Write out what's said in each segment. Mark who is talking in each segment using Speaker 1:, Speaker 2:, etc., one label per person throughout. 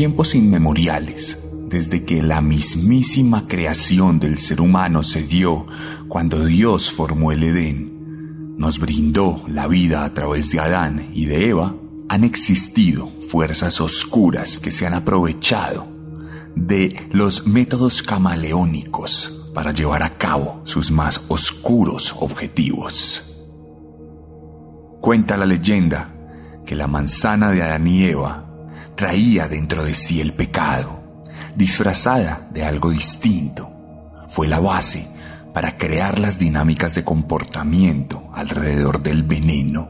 Speaker 1: Tiempos inmemoriales, desde que la mismísima creación del ser humano se dio cuando Dios formó el Edén, nos brindó la vida a través de Adán y de Eva, han existido fuerzas oscuras que se han aprovechado de los métodos camaleónicos para llevar a cabo sus más oscuros objetivos. Cuenta la leyenda que la manzana de Adán y Eva traía dentro de sí el pecado, disfrazada de algo distinto. Fue la base para crear las dinámicas de comportamiento alrededor del veneno,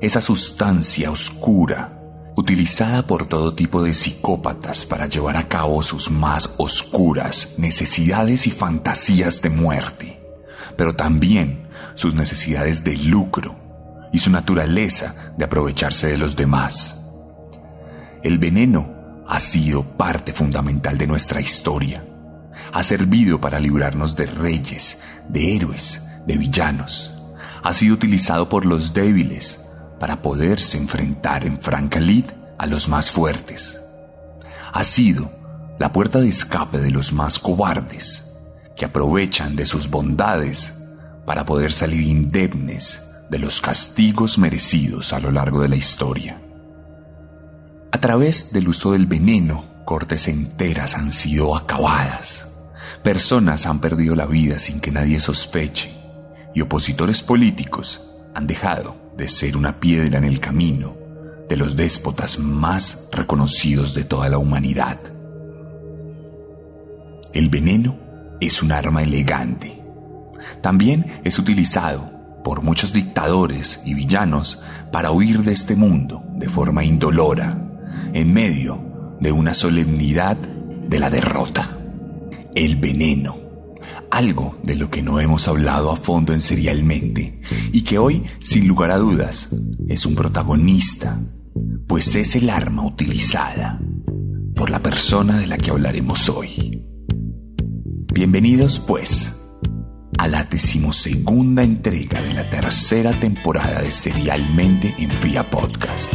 Speaker 1: esa sustancia oscura utilizada por todo tipo de psicópatas para llevar a cabo sus más oscuras necesidades y fantasías de muerte, pero también sus necesidades de lucro y su naturaleza de aprovecharse de los demás. El veneno ha sido parte fundamental de nuestra historia. Ha servido para librarnos de reyes, de héroes, de villanos. Ha sido utilizado por los débiles para poderse enfrentar en franca lid a los más fuertes. Ha sido la puerta de escape de los más cobardes, que aprovechan de sus bondades para poder salir indemnes de los castigos merecidos a lo largo de la historia. A través del uso del veneno, cortes enteras han sido acabadas. Personas han perdido la vida sin que nadie sospeche. Y opositores políticos han dejado de ser una piedra en el camino de los déspotas más reconocidos de toda la humanidad. El veneno es un arma elegante. También es utilizado por muchos dictadores y villanos para huir de este mundo de forma indolora en medio de una solemnidad de la derrota. El veneno, algo de lo que no hemos hablado a fondo en Serialmente y que hoy, sin lugar a dudas, es un protagonista, pues es el arma utilizada por la persona de la que hablaremos hoy. Bienvenidos, pues, a la decimosegunda entrega de la tercera temporada de Serialmente en Pia Podcast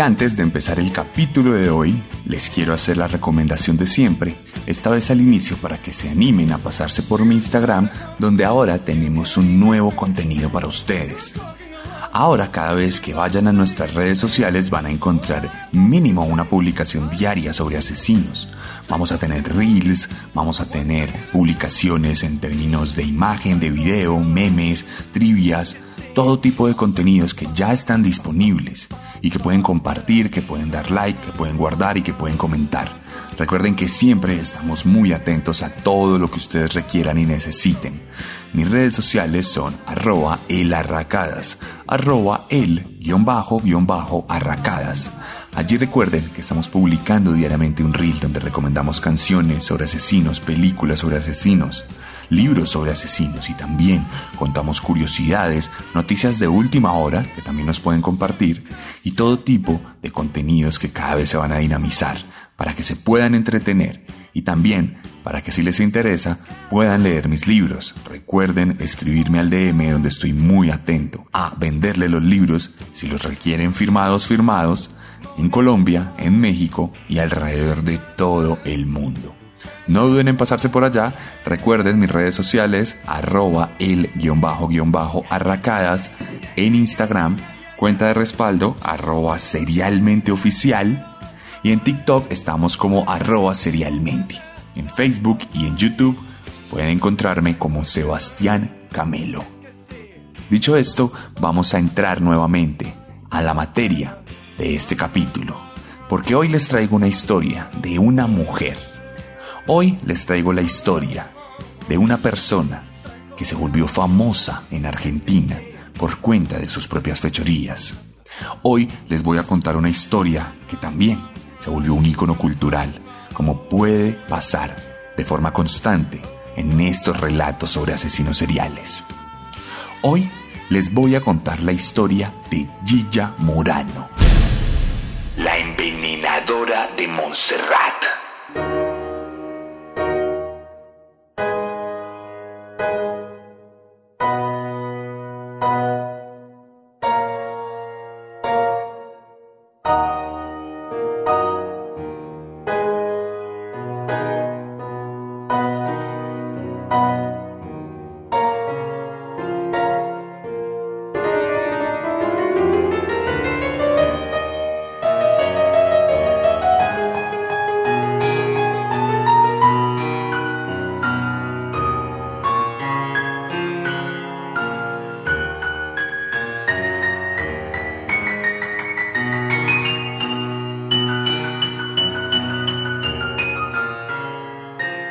Speaker 1: Antes de empezar el capítulo de hoy, les quiero hacer la recomendación de siempre, esta vez al inicio para que se animen a pasarse por mi Instagram, donde ahora tenemos un nuevo contenido para ustedes. Ahora cada vez que vayan a nuestras redes sociales van a encontrar mínimo una publicación diaria sobre asesinos. Vamos a tener reels, vamos a tener publicaciones en términos de imagen, de video, memes, trivias, todo tipo de contenidos que ya están disponibles y que pueden compartir, que pueden dar like, que pueden guardar y que pueden comentar. Recuerden que siempre estamos muy atentos a todo lo que ustedes requieran y necesiten. Mis redes sociales son arroba elarracadas, arroba el guion bajo guion bajo arracadas. Allí recuerden que estamos publicando diariamente un reel donde recomendamos canciones sobre asesinos, películas sobre asesinos, libros sobre asesinos y también contamos curiosidades, noticias de última hora que también nos pueden compartir y todo tipo de contenidos que cada vez se van a dinamizar para que se puedan entretener y también para que si les interesa puedan leer mis libros. Recuerden escribirme al DM donde estoy muy atento a venderle los libros si los requieren firmados firmados en Colombia, en México y alrededor de todo el mundo. No duden en pasarse por allá. Recuerden mis redes sociales, arroba el-arracadas en Instagram, cuenta de respaldo, arroba serialmente oficial. Y en TikTok estamos como arroba serialmente. En Facebook y en YouTube pueden encontrarme como Sebastián Camelo. Dicho esto, vamos a entrar nuevamente a la materia de este capítulo, porque hoy les traigo una historia de una mujer. Hoy les traigo la historia de una persona que se volvió famosa en Argentina por cuenta de sus propias fechorías. Hoy les voy a contar una historia que también se volvió un ícono cultural, como puede pasar de forma constante en estos relatos sobre asesinos seriales. Hoy les voy a contar la historia de Gilla Morano la envenenadora de Montserrat.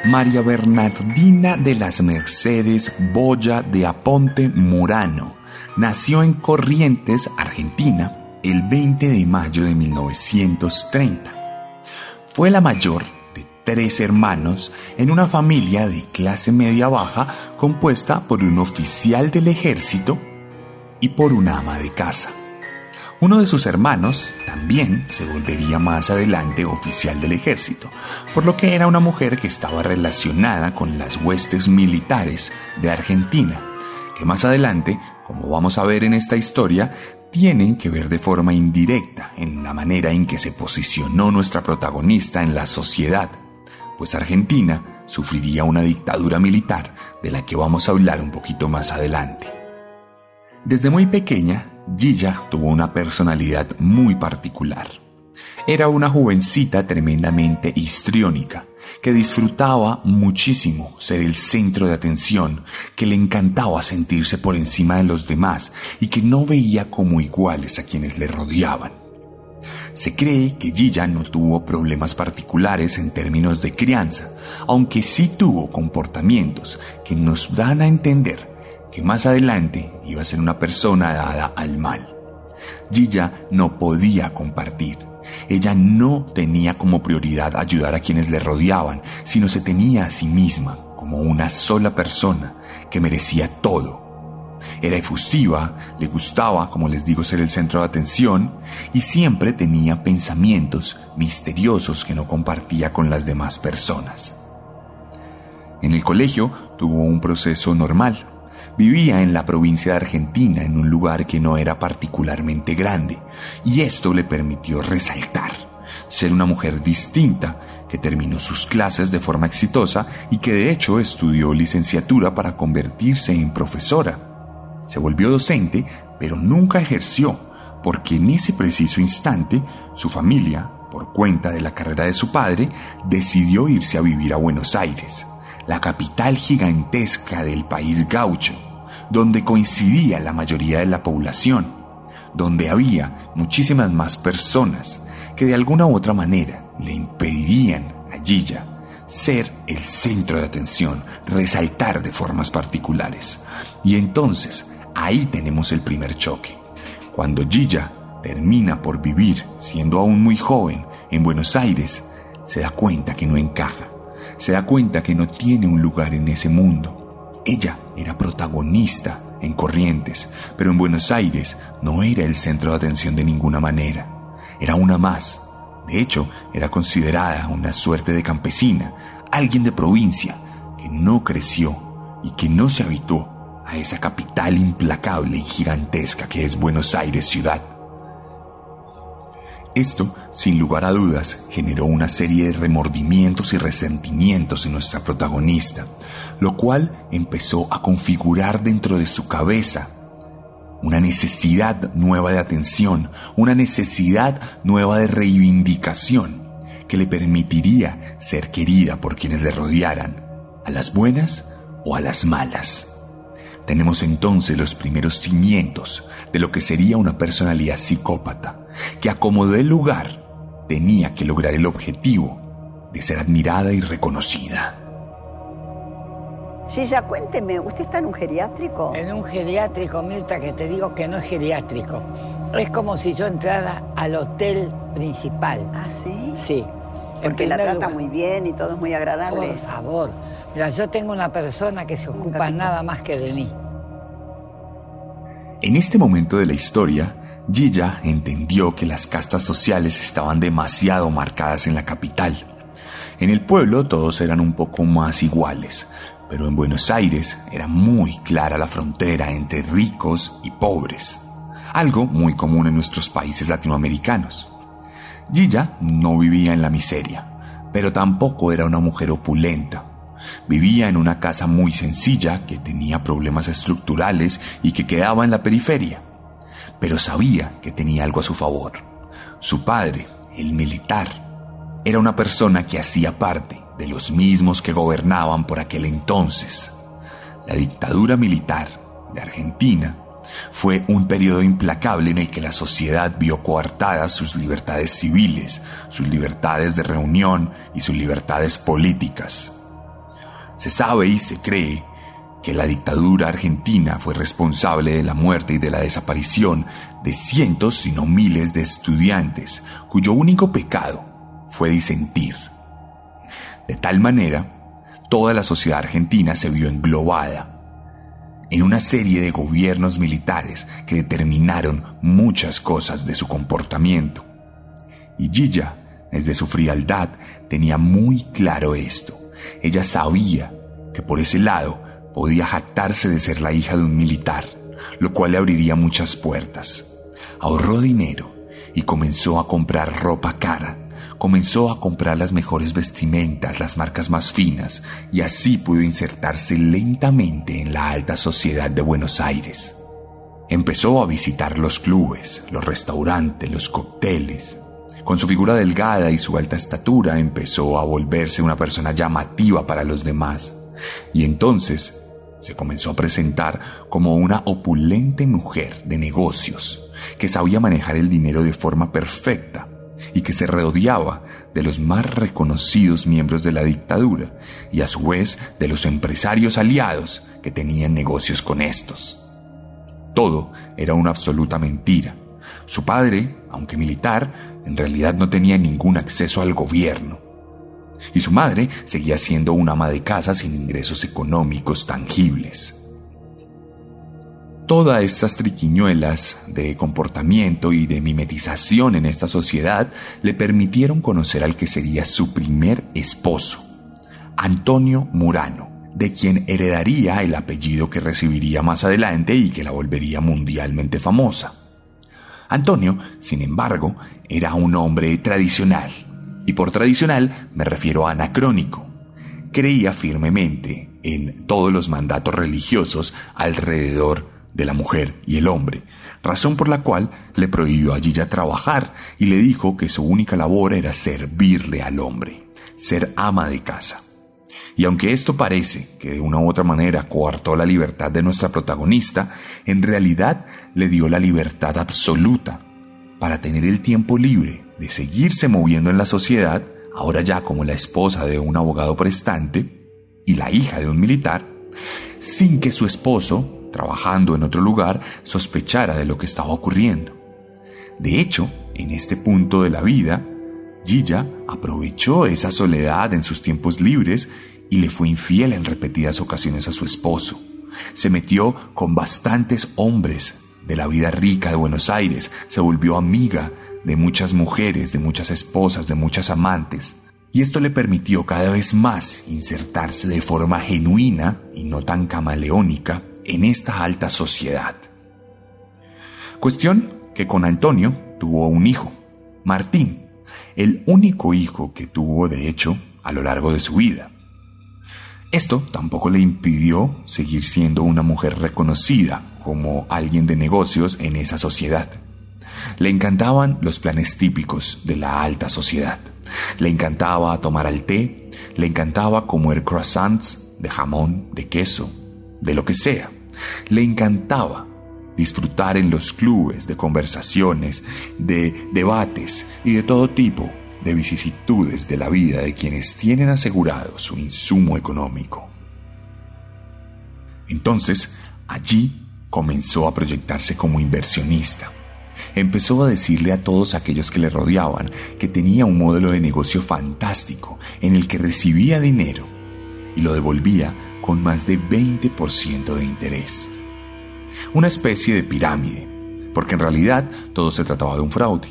Speaker 1: María Bernardina de las Mercedes Boya de Aponte Murano nació en Corrientes, Argentina, el 20 de mayo de 1930. Fue la mayor de tres hermanos en una familia de clase media baja compuesta por un oficial del ejército y por una ama de casa. Uno de sus hermanos también se volvería más adelante oficial del ejército, por lo que era una mujer que estaba relacionada con las huestes militares de Argentina, que más adelante, como vamos a ver en esta historia, tienen que ver de forma indirecta en la manera en que se posicionó nuestra protagonista en la sociedad, pues Argentina sufriría una dictadura militar de la que vamos a hablar un poquito más adelante. Desde muy pequeña, Gilla tuvo una personalidad muy particular. Era una jovencita tremendamente histriónica, que disfrutaba muchísimo ser el centro de atención, que le encantaba sentirse por encima de los demás y que no veía como iguales a quienes le rodeaban. Se cree que Gilla no tuvo problemas particulares en términos de crianza, aunque sí tuvo comportamientos que nos dan a entender que más adelante iba a ser una persona dada al mal. Gilla no podía compartir. Ella no tenía como prioridad ayudar a quienes le rodeaban, sino se tenía a sí misma como una sola persona que merecía todo. Era efusiva, le gustaba, como les digo, ser el centro de atención y siempre tenía pensamientos misteriosos que no compartía con las demás personas. En el colegio tuvo un proceso normal. Vivía en la provincia de Argentina, en un lugar que no era particularmente grande, y esto le permitió resaltar, ser una mujer distinta, que terminó sus clases de forma exitosa y que de hecho estudió licenciatura para convertirse en profesora. Se volvió docente, pero nunca ejerció, porque en ese preciso instante su familia, por cuenta de la carrera de su padre, decidió irse a vivir a Buenos Aires, la capital gigantesca del país gaucho, donde coincidía la mayoría de la población, donde había muchísimas más personas que de alguna u otra manera le impedirían a Gilla ser el centro de atención, resaltar de formas particulares. Y entonces, ahí tenemos el primer choque. Cuando Gilla termina por vivir, siendo aún muy joven, en Buenos Aires, se da cuenta que no encaja, se da cuenta que no tiene un lugar en ese mundo. Ella era protagonista en Corrientes, pero en Buenos Aires no era el centro de atención de ninguna manera. Era una más. De hecho, era considerada una suerte de campesina, alguien de provincia que no creció y que no se habituó a esa capital implacable y gigantesca que es Buenos Aires ciudad. Esto, sin lugar a dudas, generó una serie de remordimientos y resentimientos en nuestra protagonista, lo cual empezó a configurar dentro de su cabeza una necesidad nueva de atención, una necesidad nueva de reivindicación que le permitiría ser querida por quienes le rodearan, a las buenas o a las malas. Tenemos entonces los primeros cimientos de lo que sería una personalidad psicópata, que acomodó el lugar, tenía que lograr el objetivo de ser admirada y reconocida.
Speaker 2: Gilla, cuénteme, ¿usted está en un geriátrico?
Speaker 3: En un geriátrico, Mirta, que te digo que no es geriátrico. Es como si yo entrara al hotel principal.
Speaker 2: ¿Ah, sí?
Speaker 3: Sí.
Speaker 2: Porque la trata muy bien y todo es muy agradable.
Speaker 3: Por favor. Mira, yo tengo una persona que se ocupa nada más que de mí.
Speaker 1: En este momento de la historia, Gilla entendió que las castas sociales estaban demasiado marcadas en la capital. En el pueblo todos eran un poco más iguales, pero en Buenos Aires era muy clara la frontera entre ricos y pobres, algo muy común en nuestros países latinoamericanos. Gilla no vivía en la miseria, pero tampoco era una mujer opulenta. Vivía en una casa muy sencilla que tenía problemas estructurales y que quedaba en la periferia. Pero sabía que tenía algo a su favor. Su padre, el militar, era una persona que hacía parte de los mismos que gobernaban por aquel entonces. La dictadura militar de Argentina fue un periodo implacable en el que la sociedad vio coartadas sus libertades civiles, sus libertades de reunión y sus libertades políticas. Se sabe y se cree que la dictadura argentina fue responsable de la muerte y de la desaparición de cientos, si no miles, de estudiantes cuyo único pecado fue disentir. De tal manera, toda la sociedad argentina se vio englobada en una serie de gobiernos militares que determinaron muchas cosas de su comportamiento. Y Gilla, desde su frialdad, tenía muy claro esto. Ella sabía que por ese lado podía jactarse de ser la hija de un militar, lo cual le abriría muchas puertas. Ahorró dinero y comenzó a comprar ropa cara comenzó a comprar las mejores vestimentas, las marcas más finas, y así pudo insertarse lentamente en la alta sociedad de Buenos Aires. Empezó a visitar los clubes, los restaurantes, los cócteles. Con su figura delgada y su alta estatura empezó a volverse una persona llamativa para los demás. Y entonces se comenzó a presentar como una opulente mujer de negocios que sabía manejar el dinero de forma perfecta y que se rodeaba de los más reconocidos miembros de la dictadura y a su vez de los empresarios aliados que tenían negocios con estos. Todo era una absoluta mentira. Su padre, aunque militar, en realidad no tenía ningún acceso al gobierno. Y su madre seguía siendo una ama de casa sin ingresos económicos tangibles. Todas estas triquiñuelas de comportamiento y de mimetización en esta sociedad le permitieron conocer al que sería su primer esposo, Antonio Murano, de quien heredaría el apellido que recibiría más adelante y que la volvería mundialmente famosa. Antonio, sin embargo, era un hombre tradicional, y por tradicional me refiero a anacrónico. Creía firmemente en todos los mandatos religiosos alrededor de la mujer y el hombre, razón por la cual le prohibió a Gilla trabajar y le dijo que su única labor era servirle al hombre, ser ama de casa. Y aunque esto parece que de una u otra manera coartó la libertad de nuestra protagonista, en realidad le dio la libertad absoluta para tener el tiempo libre de seguirse moviendo en la sociedad, ahora ya como la esposa de un abogado prestante y la hija de un militar, sin que su esposo, trabajando en otro lugar, sospechara de lo que estaba ocurriendo. De hecho, en este punto de la vida, Gilla aprovechó esa soledad en sus tiempos libres y le fue infiel en repetidas ocasiones a su esposo. Se metió con bastantes hombres de la vida rica de Buenos Aires, se volvió amiga de muchas mujeres, de muchas esposas, de muchas amantes, y esto le permitió cada vez más insertarse de forma genuina y no tan camaleónica en esta alta sociedad. Cuestión que con Antonio tuvo un hijo, Martín, el único hijo que tuvo de hecho a lo largo de su vida. Esto tampoco le impidió seguir siendo una mujer reconocida como alguien de negocios en esa sociedad. Le encantaban los planes típicos de la alta sociedad. Le encantaba tomar al té, le encantaba comer croissants de jamón, de queso, de lo que sea. Le encantaba disfrutar en los clubes de conversaciones, de debates y de todo tipo de vicisitudes de la vida de quienes tienen asegurado su insumo económico. Entonces, allí comenzó a proyectarse como inversionista. Empezó a decirle a todos aquellos que le rodeaban que tenía un modelo de negocio fantástico en el que recibía dinero y lo devolvía con más de 20% de interés. Una especie de pirámide, porque en realidad todo se trataba de un fraude.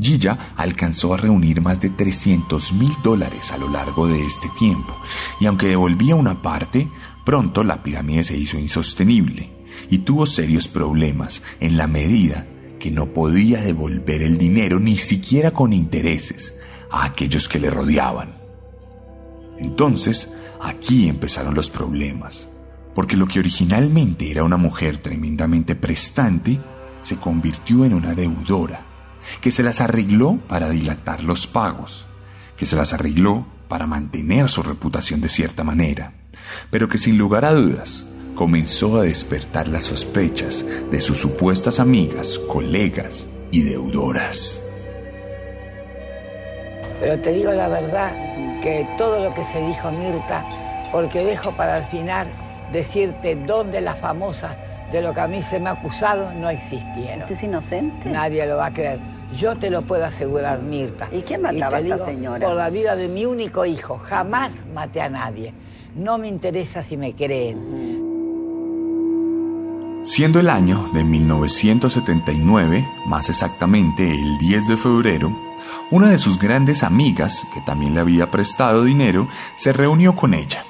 Speaker 1: Gilla alcanzó a reunir más de 300 mil dólares a lo largo de este tiempo, y aunque devolvía una parte, pronto la pirámide se hizo insostenible y tuvo serios problemas en la medida que no podía devolver el dinero ni siquiera con intereses a aquellos que le rodeaban. Entonces, aquí empezaron los problemas, porque lo que originalmente era una mujer tremendamente prestante se convirtió en una deudora que se las arregló para dilatar los pagos, que se las arregló para mantener su reputación de cierta manera, pero que sin lugar a dudas comenzó a despertar las sospechas de sus supuestas amigas, colegas y deudoras.
Speaker 3: Pero te digo la verdad que todo lo que se dijo Mirta, porque dejo para el final decirte dónde las famosas de lo que a mí se me ha acusado no existieron.
Speaker 2: ¿Usted es inocente?
Speaker 3: Nadie lo va a creer. Yo te lo puedo asegurar, Mirta.
Speaker 2: ¿Y quién mataba a esta señora?
Speaker 3: Por la vida de mi único hijo. Jamás maté a nadie. No me interesa si me creen.
Speaker 1: Siendo el año de 1979, más exactamente el 10 de febrero, una de sus grandes amigas, que también le había prestado dinero, se reunió con ella.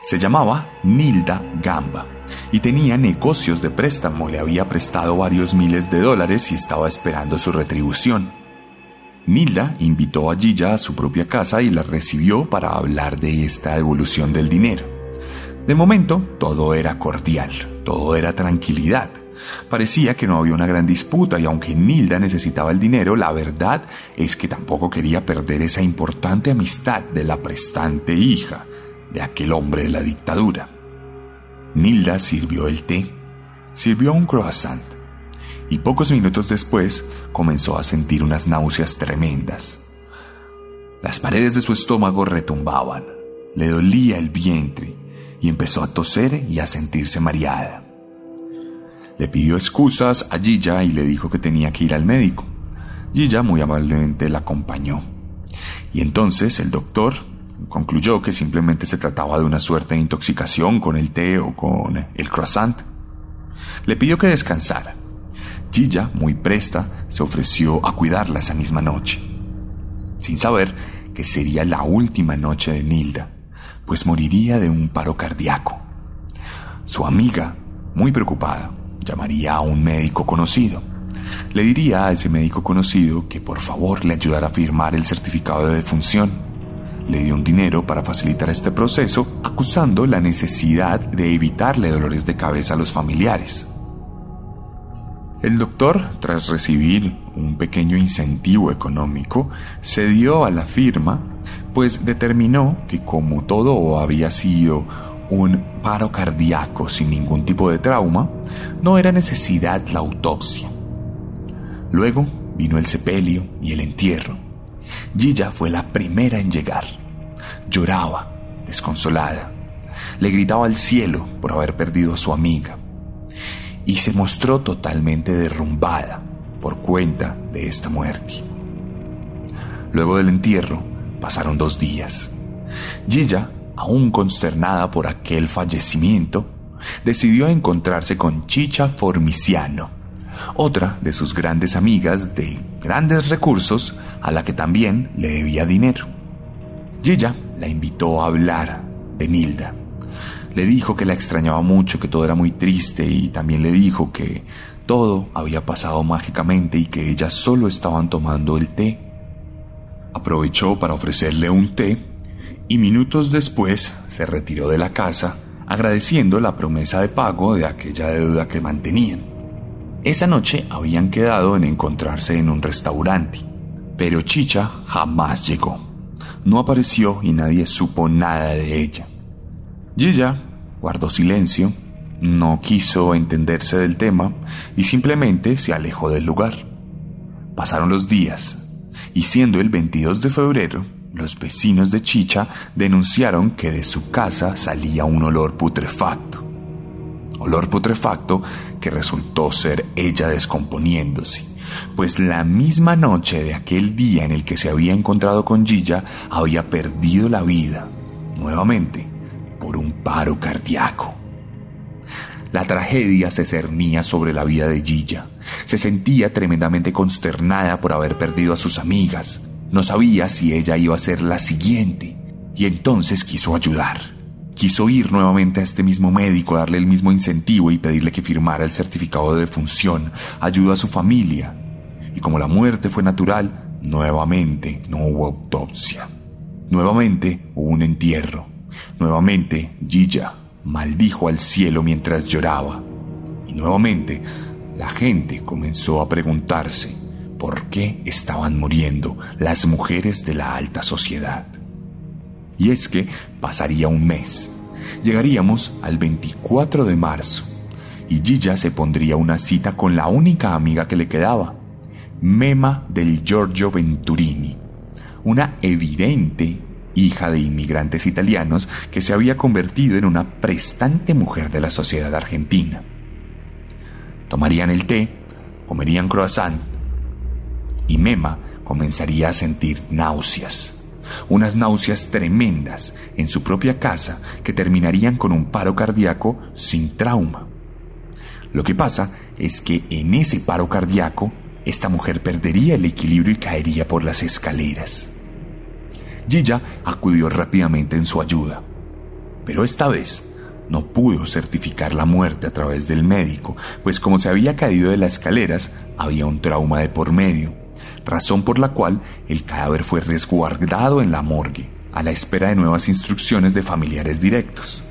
Speaker 1: Se llamaba Nilda Gamba y tenía negocios de préstamo, le había prestado varios miles de dólares y estaba esperando su retribución. Nilda invitó a Gilla a su propia casa y la recibió para hablar de esta devolución del dinero. De momento, todo era cordial, todo era tranquilidad. Parecía que no había una gran disputa y aunque Nilda necesitaba el dinero, la verdad es que tampoco quería perder esa importante amistad de la prestante hija de aquel hombre de la dictadura. Nilda sirvió el té, sirvió un croissant y pocos minutos después comenzó a sentir unas náuseas tremendas. Las paredes de su estómago retumbaban, le dolía el vientre y empezó a toser y a sentirse mareada. Le pidió excusas a Gilla y le dijo que tenía que ir al médico. Gilla muy amablemente la acompañó. Y entonces el doctor concluyó que simplemente se trataba de una suerte de intoxicación con el té o con el croissant. Le pidió que descansara. Gilla, muy presta, se ofreció a cuidarla esa misma noche, sin saber que sería la última noche de Nilda pues moriría de un paro cardíaco. Su amiga, muy preocupada, llamaría a un médico conocido. Le diría a ese médico conocido que por favor le ayudara a firmar el certificado de defunción. Le dio un dinero para facilitar este proceso, acusando la necesidad de evitarle dolores de cabeza a los familiares. El doctor, tras recibir un pequeño incentivo económico, cedió a la firma pues determinó que como todo había sido un paro cardíaco sin ningún tipo de trauma, no era necesidad la autopsia. Luego vino el sepelio y el entierro. Gilla fue la primera en llegar. Lloraba, desconsolada. Le gritaba al cielo por haber perdido a su amiga. Y se mostró totalmente derrumbada por cuenta de esta muerte. Luego del entierro pasaron dos días. Gilla, aún consternada por aquel fallecimiento, decidió encontrarse con Chicha Formiciano, otra de sus grandes amigas de grandes recursos a la que también le debía dinero. Gilla la invitó a hablar de Nilda. Le dijo que la extrañaba mucho, que todo era muy triste y también le dijo que todo había pasado mágicamente y que ellas solo estaban tomando el té. Aprovechó para ofrecerle un té y minutos después se retiró de la casa agradeciendo la promesa de pago de aquella deuda que mantenían. Esa noche habían quedado en encontrarse en un restaurante, pero Chicha jamás llegó. No apareció y nadie supo nada de ella. Gilla guardó silencio no quiso entenderse del tema y simplemente se alejó del lugar. Pasaron los días y siendo el 22 de febrero, los vecinos de Chicha denunciaron que de su casa salía un olor putrefacto. Olor putrefacto que resultó ser ella descomponiéndose, pues la misma noche de aquel día en el que se había encontrado con Gilla había perdido la vida, nuevamente, por un paro cardíaco. La tragedia se cernía sobre la vida de Gilla. Se sentía tremendamente consternada por haber perdido a sus amigas. No sabía si ella iba a ser la siguiente. Y entonces quiso ayudar. Quiso ir nuevamente a este mismo médico, darle el mismo incentivo y pedirle que firmara el certificado de defunción. Ayudó a su familia. Y como la muerte fue natural, nuevamente no hubo autopsia. Nuevamente hubo un entierro. Nuevamente Gilla maldijo al cielo mientras lloraba. Y nuevamente la gente comenzó a preguntarse por qué estaban muriendo las mujeres de la alta sociedad. Y es que pasaría un mes. Llegaríamos al 24 de marzo y Gilla se pondría una cita con la única amiga que le quedaba, Mema del Giorgio Venturini, una evidente hija de inmigrantes italianos que se había convertido en una prestante mujer de la sociedad argentina. Tomarían el té, comerían croissant y Mema comenzaría a sentir náuseas, unas náuseas tremendas en su propia casa que terminarían con un paro cardíaco sin trauma. Lo que pasa es que en ese paro cardíaco, esta mujer perdería el equilibrio y caería por las escaleras. Gilla acudió rápidamente en su ayuda. Pero esta vez no pudo certificar la muerte a través del médico, pues como se había caído de las escaleras, había un trauma de por medio, razón por la cual el cadáver fue resguardado en la morgue, a la espera de nuevas instrucciones de familiares directos.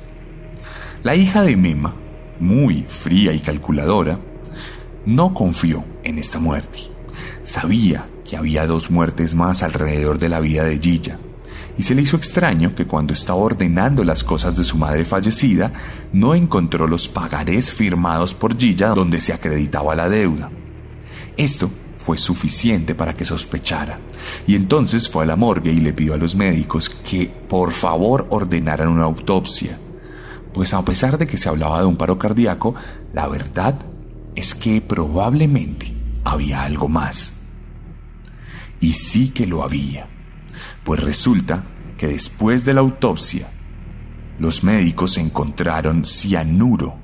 Speaker 1: La hija de Mema, muy fría y calculadora, no confió en esta muerte. Sabía que había dos muertes más alrededor de la vida de Gilla, se le hizo extraño que cuando estaba ordenando las cosas de su madre fallecida, no encontró los pagarés firmados por Gilla donde se acreditaba la deuda. Esto fue suficiente para que sospechara, y entonces fue a la morgue y le pidió a los médicos que por favor ordenaran una autopsia, pues a pesar de que se hablaba de un paro cardíaco, la verdad es que probablemente había algo más. Y sí que lo había, pues resulta que después de la autopsia, los médicos encontraron cianuro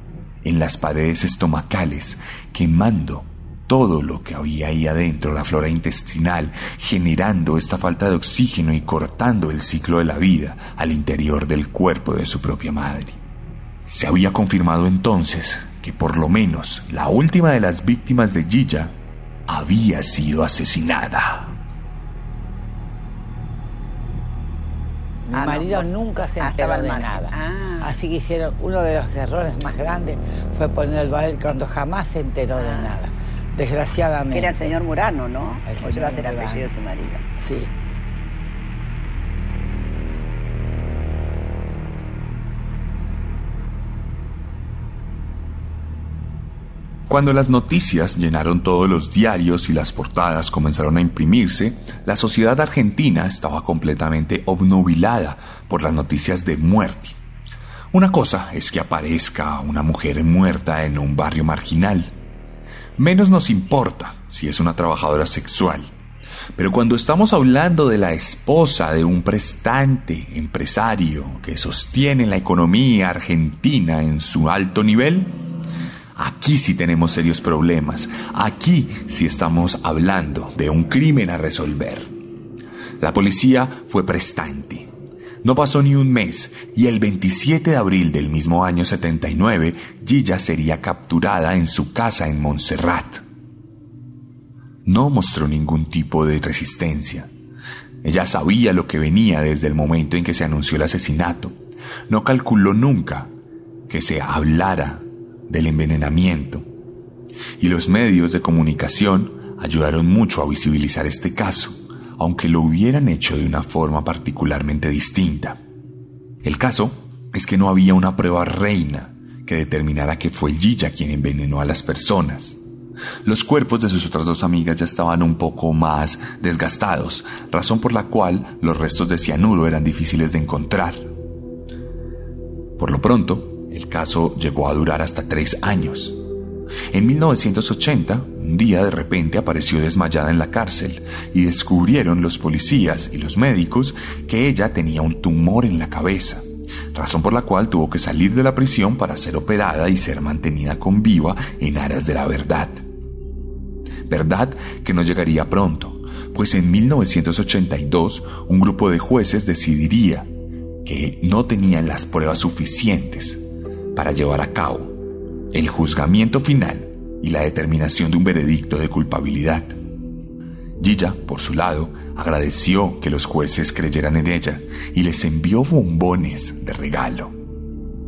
Speaker 1: en las paredes estomacales, quemando todo lo que había ahí adentro, la flora intestinal, generando esta falta de oxígeno y cortando el ciclo de la vida al interior del cuerpo de su propia madre. Se había confirmado entonces que por lo menos la última de las víctimas de Gilla había sido asesinada.
Speaker 3: Mi
Speaker 2: Ah,
Speaker 3: marido nunca se
Speaker 2: ah,
Speaker 3: enteró de
Speaker 2: margen.
Speaker 3: nada.
Speaker 2: Ah.
Speaker 3: Así que hicieron uno de los errores más grandes fue poner el baile cuando jamás se enteró de nada. Desgraciadamente.
Speaker 2: Era el señor Murano, ¿no?
Speaker 3: El
Speaker 2: o
Speaker 3: señor
Speaker 2: llevas el
Speaker 3: Murano.
Speaker 2: apellido de tu marido.
Speaker 3: Sí.
Speaker 1: Cuando las noticias llenaron todos los diarios y las portadas comenzaron a imprimirse, la sociedad argentina estaba completamente obnubilada por las noticias de muerte. Una cosa es que aparezca una mujer muerta en un barrio marginal. Menos nos importa si es una trabajadora sexual. Pero cuando estamos hablando de la esposa de un prestante empresario que sostiene la economía argentina en su alto nivel, Aquí sí tenemos serios problemas. Aquí sí estamos hablando de un crimen a resolver. La policía fue prestante. No pasó ni un mes y el 27 de abril del mismo año 79, Gilla sería capturada en su casa en Montserrat. No mostró ningún tipo de resistencia. Ella sabía lo que venía desde el momento en que se anunció el asesinato. No calculó nunca que se hablara del envenenamiento. Y los medios de comunicación ayudaron mucho a visibilizar este caso, aunque lo hubieran hecho de una forma particularmente distinta. El caso es que no había una prueba reina que determinara que fue Gilla quien envenenó a las personas. Los cuerpos de sus otras dos amigas ya estaban un poco más desgastados, razón por la cual los restos de cianuro eran difíciles de encontrar. Por lo pronto, el caso llegó a durar hasta tres años. En 1980, un día de repente apareció desmayada en la cárcel y descubrieron los policías y los médicos que ella tenía un tumor en la cabeza, razón por la cual tuvo que salir de la prisión para ser operada y ser mantenida con viva en aras de la verdad. Verdad que no llegaría pronto, pues en 1982 un grupo de jueces decidiría que no tenían las pruebas suficientes para llevar a cabo el juzgamiento final y la determinación de un veredicto de culpabilidad. Gilla, por su lado, agradeció que los jueces creyeran en ella y les envió bombones de regalo.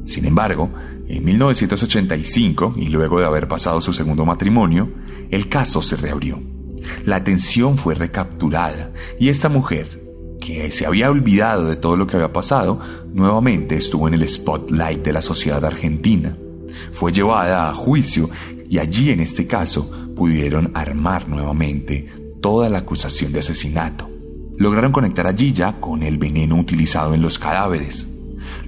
Speaker 1: Sin embargo, en 1985, y luego de haber pasado su segundo matrimonio, el caso se reabrió. La atención fue recapturada y esta mujer, que se había olvidado de todo lo que había pasado, nuevamente estuvo en el spotlight de la sociedad argentina. Fue llevada a juicio y allí en este caso pudieron armar nuevamente toda la acusación de asesinato. Lograron conectar a Gilla con el veneno utilizado en los cadáveres.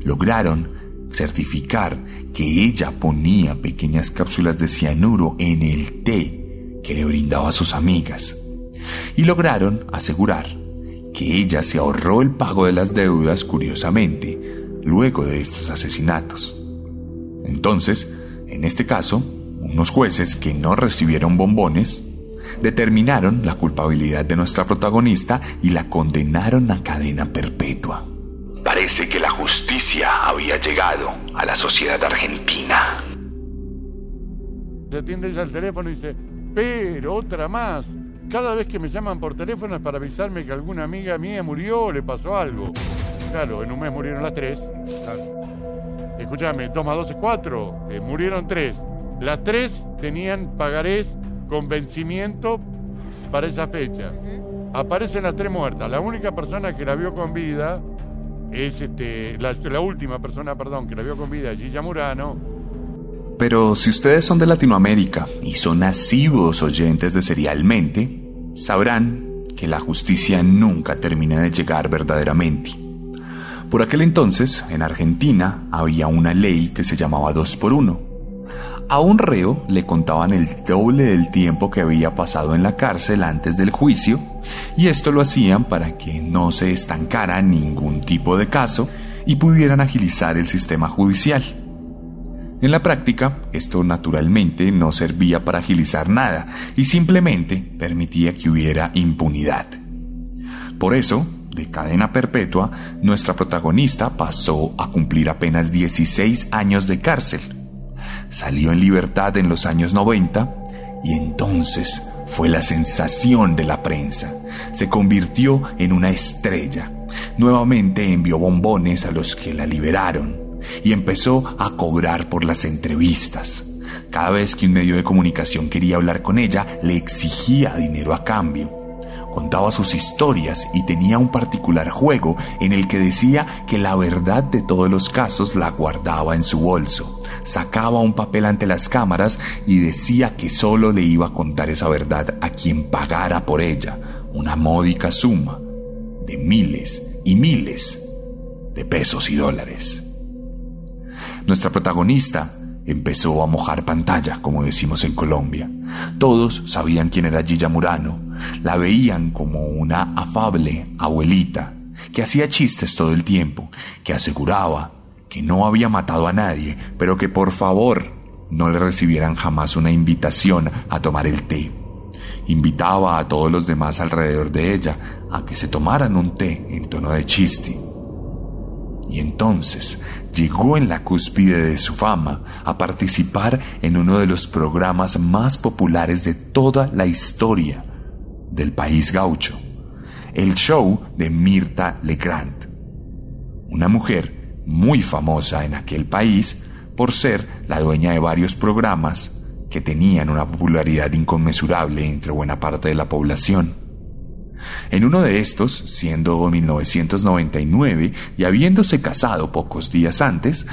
Speaker 1: Lograron certificar que ella ponía pequeñas cápsulas de cianuro en el té que le brindaba a sus amigas. Y lograron asegurar que ella se ahorró el pago de las deudas, curiosamente, luego de estos asesinatos. Entonces, en este caso, unos jueces que no recibieron bombones determinaron la culpabilidad de nuestra protagonista y la condenaron a cadena perpetua. Parece que la justicia había llegado a la sociedad argentina.
Speaker 4: Se atiende al teléfono y dice, pero otra más. Cada vez que me llaman por teléfono es para avisarme que alguna amiga mía murió o le pasó algo. Claro, en un mes murieron las tres. Escúchame, 2 más 2 es 4. Eh, murieron tres. Las tres tenían pagarés con vencimiento para esa fecha. Aparecen las tres muertas. La única persona que la vio con vida es este, la, la última persona, perdón, que la vio con vida Gilla Murano
Speaker 1: pero si ustedes son de Latinoamérica y son asiduos oyentes de Serialmente, sabrán que la justicia nunca termina de llegar verdaderamente. Por aquel entonces, en Argentina, había una ley que se llamaba 2 por 1. A un reo le contaban el doble del tiempo que había pasado en la cárcel antes del juicio, y esto lo hacían para que no se estancara ningún tipo de caso y pudieran agilizar el sistema judicial. En la práctica, esto naturalmente no servía para agilizar nada y simplemente permitía que hubiera impunidad. Por eso, de cadena perpetua, nuestra protagonista pasó a cumplir apenas 16 años de cárcel. Salió en libertad en los años 90 y entonces fue la sensación de la prensa. Se convirtió en una estrella. Nuevamente envió bombones a los que la liberaron y empezó a cobrar por las entrevistas. Cada vez que un medio de comunicación quería hablar con ella, le exigía dinero a cambio. Contaba sus historias y tenía un particular juego en el que decía que la verdad de todos los casos la guardaba en su bolso, sacaba un papel ante las cámaras y decía que solo le iba a contar esa verdad a quien pagara por ella una módica suma de miles y miles de pesos y dólares. Nuestra protagonista empezó a mojar pantalla, como decimos en Colombia. Todos sabían quién era Gilla Murano. La veían como una afable abuelita que hacía chistes todo el tiempo, que aseguraba que no había matado a nadie, pero que por favor no le recibieran jamás una invitación a tomar el té. Invitaba a todos los demás alrededor de ella a que se tomaran un té en tono de chiste. Y entonces llegó en la cúspide de su fama a participar en uno de los programas más populares de toda la historia del país gaucho, el show de Mirta Legrand, una mujer muy famosa en aquel país por ser la dueña de varios programas que tenían una popularidad inconmensurable entre buena parte de la población. En uno de estos, siendo 1999 y habiéndose casado pocos días antes,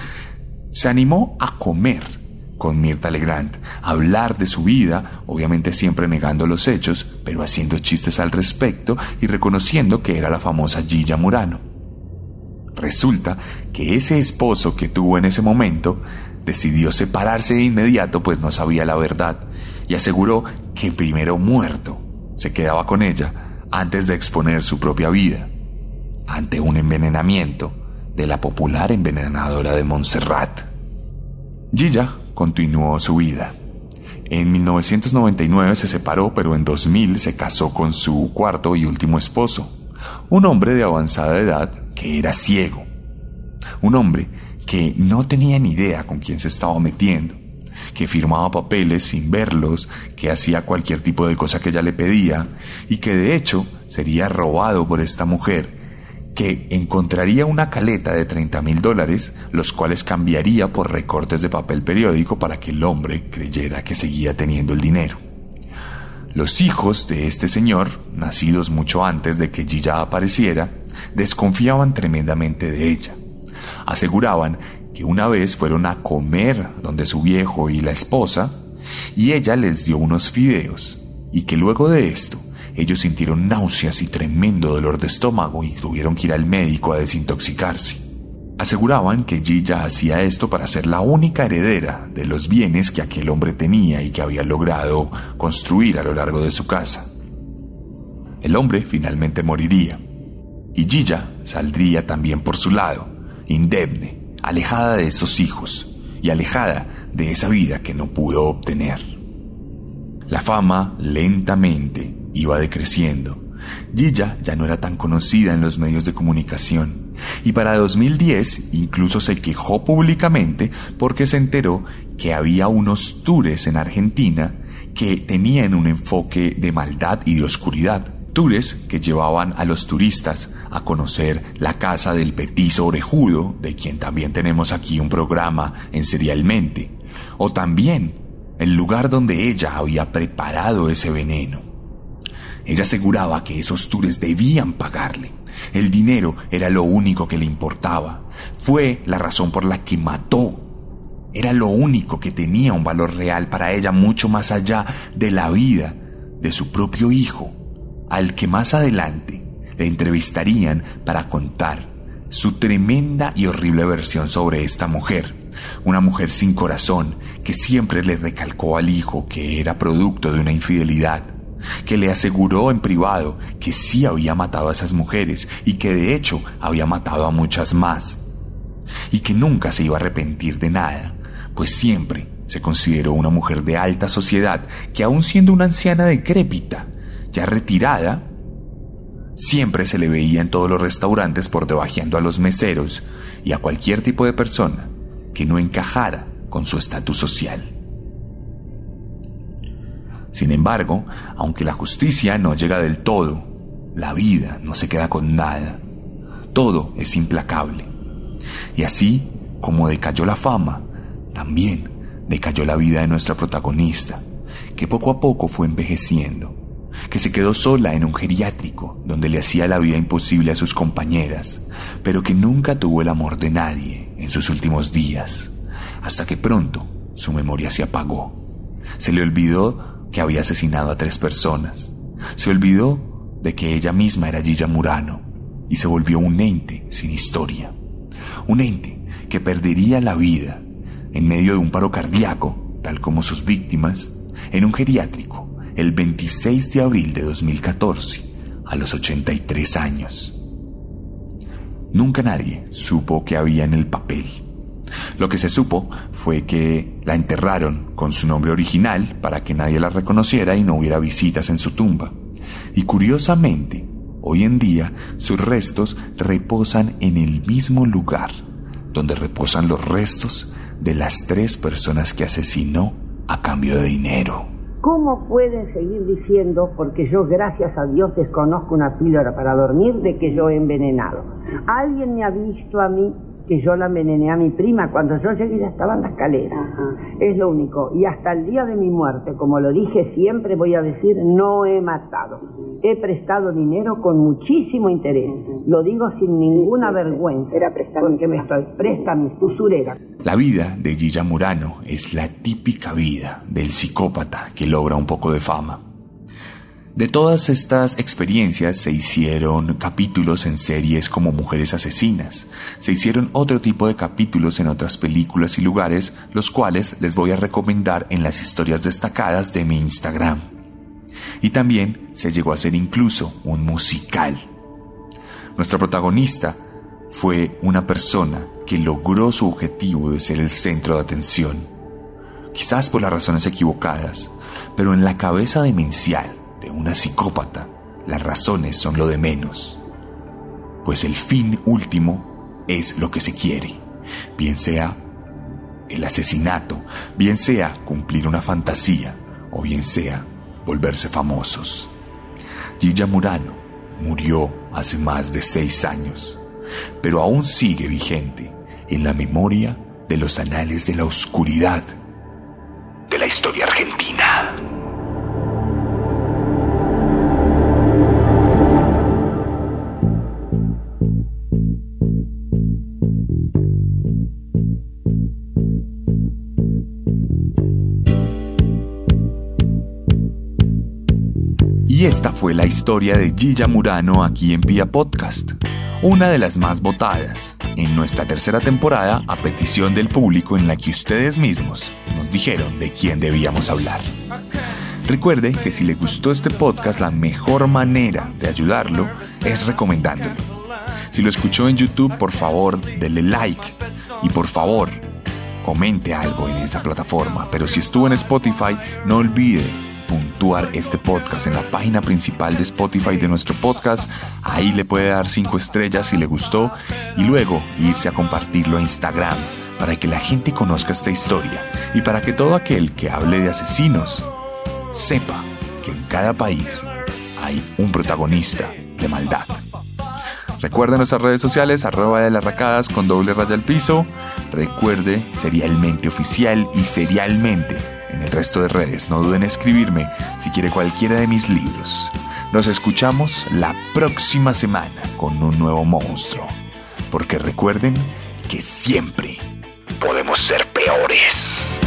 Speaker 1: se animó a comer con Mirta Legrand, a hablar de su vida, obviamente siempre negando los hechos, pero haciendo chistes al respecto y reconociendo que era la famosa Gilla Murano. Resulta que ese esposo que tuvo en ese momento decidió separarse de inmediato pues no sabía la verdad y aseguró que primero muerto se quedaba con ella antes de exponer su propia vida ante un envenenamiento de la popular envenenadora de Montserrat. Gilla continuó su vida. En 1999 se separó, pero en 2000 se casó con su cuarto y último esposo, un hombre de avanzada edad que era ciego, un hombre que no tenía ni idea con quién se estaba metiendo, que firmaba papeles sin verlos, que hacía cualquier tipo de cosa que ella le pedía y que de hecho sería robado por esta mujer que encontraría una caleta de 30 mil dólares, los cuales cambiaría por recortes de papel periódico para que el hombre creyera que seguía teniendo el dinero. Los hijos de este señor, nacidos mucho antes de que Gilla apareciera, desconfiaban tremendamente de ella. Aseguraban que una vez fueron a comer donde su viejo y la esposa, y ella les dio unos fideos, y que luego de esto ellos sintieron náuseas y tremendo dolor de estómago y tuvieron que ir al médico a desintoxicarse. Aseguraban que Gilla hacía esto para ser la única heredera de los bienes que aquel hombre tenía y que había logrado construir a lo largo de su casa. El hombre finalmente moriría, y Gilla saldría también por su lado, indemne, alejada de esos hijos y alejada de esa vida que no pudo obtener. La fama lentamente iba decreciendo. Gilla ya no era tan conocida en los medios de comunicación y para 2010 incluso se quejó públicamente porque se enteró que había unos tours en Argentina que tenían un enfoque de maldad y de oscuridad. Tours que llevaban a los turistas a conocer la casa del petizo orejudo, de quien también tenemos aquí un programa en Serialmente, o también el lugar donde ella había preparado ese veneno. Ella aseguraba que esos tours debían pagarle. El dinero era lo único que le importaba. Fue la razón por la que mató. Era lo único que tenía un valor real para ella mucho más allá de la vida de su propio hijo, al que más adelante le entrevistarían para contar su tremenda y horrible versión sobre esta mujer, una mujer sin corazón que siempre le recalcó al hijo que era producto de una infidelidad, que le aseguró en privado que sí había matado a esas mujeres y que de hecho había matado a muchas más, y que nunca se iba a arrepentir de nada, pues siempre se consideró una mujer de alta sociedad que aun siendo una anciana decrépita, retirada, siempre se le veía en todos los restaurantes por debajeando a los meseros y a cualquier tipo de persona que no encajara con su estatus social. Sin embargo, aunque la justicia no llega del todo, la vida no se queda con nada. Todo es implacable. Y así como decayó la fama, también decayó la vida de nuestra protagonista, que poco a poco fue envejeciendo, que se quedó sola en un geriátrico donde le hacía la vida imposible a sus compañeras, pero que nunca tuvo el amor de nadie en sus últimos días, hasta que pronto su memoria se apagó. Se le olvidó que había asesinado a tres personas. Se olvidó de que ella misma era Gilla Murano y se volvió un ente sin historia. Un ente que perdería la vida en medio de un paro cardíaco, tal como sus víctimas, en un geriátrico el 26 de abril de 2014, a los 83 años. Nunca nadie supo qué había en el papel. Lo que se supo fue que la enterraron con su nombre original para que nadie la reconociera y no hubiera visitas en su tumba. Y curiosamente, hoy en día sus restos reposan en el mismo lugar donde reposan los restos de las tres personas que asesinó a cambio de dinero.
Speaker 5: ¿Cómo pueden seguir diciendo, porque yo gracias a Dios desconozco una píldora para dormir, de que yo he envenenado? ¿Alguien me ha visto a mí que yo la envenené a mi prima cuando yo llegué ya estaba en la escalera. Es lo único. Y hasta el día de mi muerte, como lo dije siempre, voy a decir, no he matado. He prestado dinero con muchísimo interés. Lo digo sin ninguna vergüenza. Era porque me estoy préstame, usurera.
Speaker 1: La vida de Gilla Murano es la típica vida del psicópata que logra un poco de fama. De todas estas experiencias se hicieron capítulos en series como Mujeres Asesinas, se hicieron otro tipo de capítulos en otras películas y lugares, los cuales les voy a recomendar en las historias destacadas de mi Instagram. Y también se llegó a hacer incluso un musical. Nuestra protagonista fue una persona que logró su objetivo de ser el centro de atención. Quizás por las razones equivocadas, pero en la cabeza demencial de una psicópata, las razones son lo de menos. Pues el fin último es lo que se quiere, bien sea el asesinato, bien sea cumplir una fantasía o bien sea volverse famosos. Gilla Murano murió hace más de seis años, pero aún sigue vigente en la memoria de los anales de la oscuridad de la historia argentina. Y esta fue la historia de Gilla Murano aquí en Pia Podcast, una de las más votadas en nuestra tercera temporada a petición del público en la que ustedes mismos nos dijeron de quién debíamos hablar. Recuerde que si le gustó este podcast, la mejor manera de ayudarlo es recomendándolo. Si lo escuchó en YouTube, por favor, denle like y por favor, comente algo en esa plataforma. Pero si estuvo en Spotify, no olvide este podcast en la página principal de Spotify de nuestro podcast. Ahí le puede dar cinco estrellas si le gustó y luego irse a compartirlo a Instagram para que la gente conozca esta historia y para que todo aquel que hable de asesinos sepa que en cada país hay un protagonista de maldad. Recuerde nuestras redes sociales, arroba de las racadas con doble raya al piso. Recuerde serialmente oficial y serialmente en el resto de redes. No duden en escribirme si quiere cualquiera de mis libros. Nos escuchamos la próxima semana con un nuevo monstruo. Porque recuerden que siempre podemos ser peores.